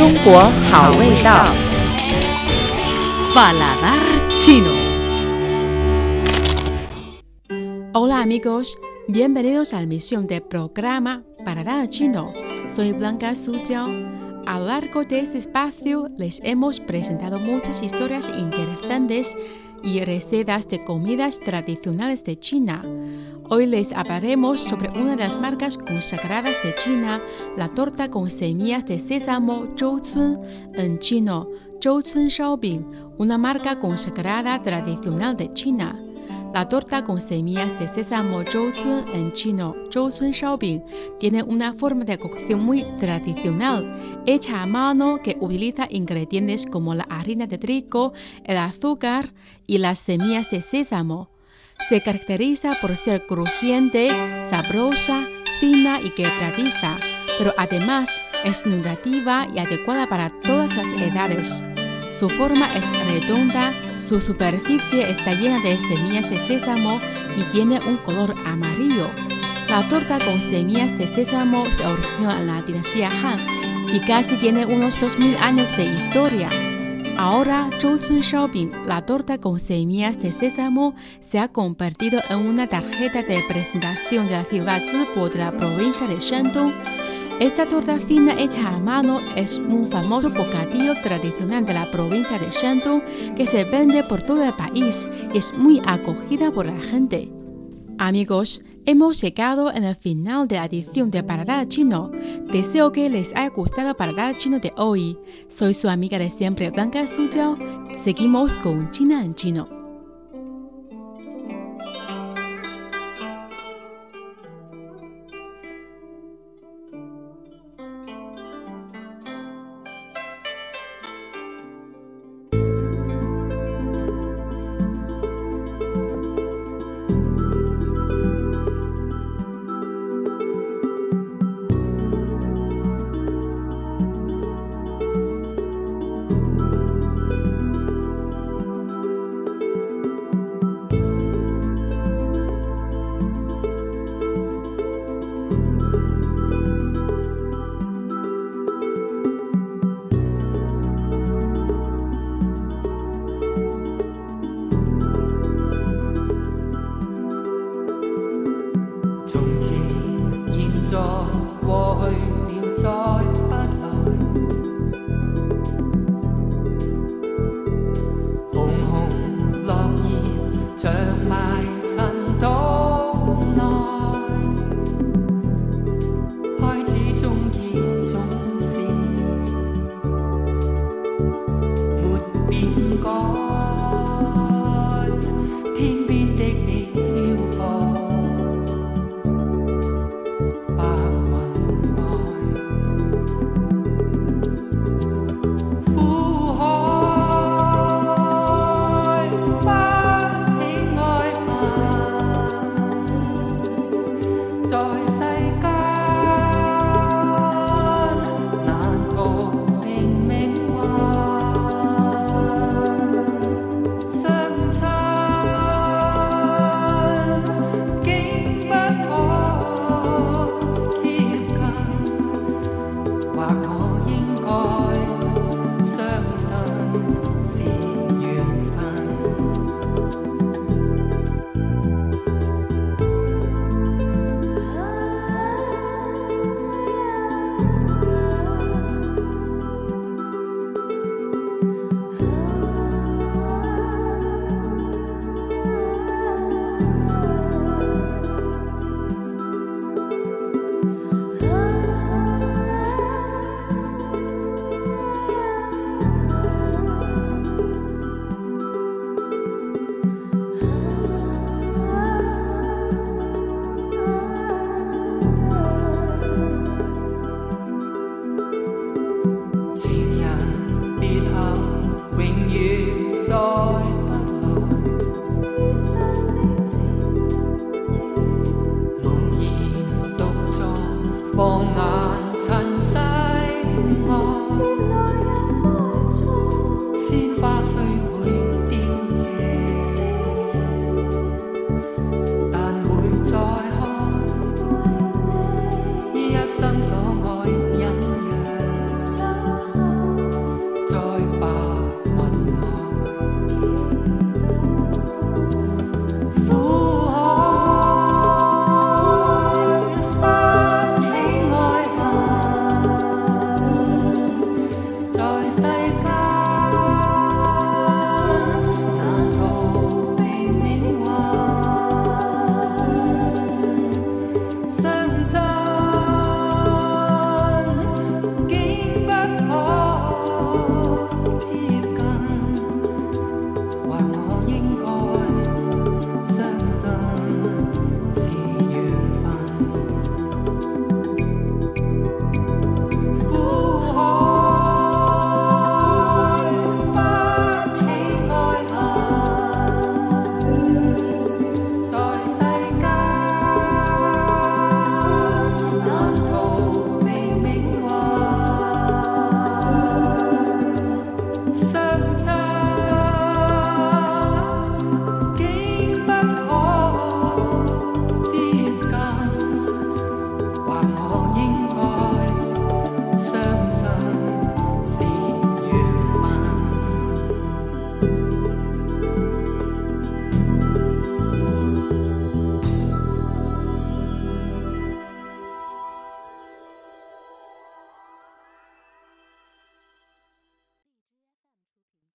中国好味道。 Paladar chino. Hola amigos, bienvenidos a la emisión del programa Paladar chino. Soy Blanca Sujiao. A lo largo de este espacio les hemos presentado muchas historias interesantes y recetas de comidas tradicionales de China. Hoy les hablaremos sobre una de las marcas consagradas de China, la torta con semillas de sésamo Zhouzun, en chino Zhouzun Shaobing, una marca consagrada tradicional de China. La torta con semillas de sésamo Zhouzun, en chino Zhouzun Shaobing, tiene una forma de cocción muy tradicional, hecha a mano que utiliza ingredientes como la harina de trigo, el azúcar y las semillas de sésamo. Se caracteriza por ser crujiente, sabrosa, fina y quebradiza, pero además es nutritiva y adecuada para todas las edades. Su forma es redonda, su superficie está llena de semillas de sésamo y tiene un color amarillo. La torta con semillas de sésamo se originó en la dinastía Han y casi tiene unos 2000 años de historia. Ahora, Zhouzun Shaobing, la torta con semillas de sésamo, se ha convertido en una tarjeta de presentación de la ciudad Zibo de la provincia de Shandong. Esta torta fina hecha a mano es un famoso bocadillo tradicional de la provincia de Shandong que se vende por todo el país y es muy acogida por la gente. Amigos, hemos llegado en el final de la edición de Paladar Chino. Deseo que les haya gustado Paladar Chino de hoy. Soy su amiga de siempre, Blanca Sujiao. Seguimos con China en Chino. 从前、现在、过去了，再不来。红红落叶，长埋尘土内。开始终结，总是没变改。放眼亲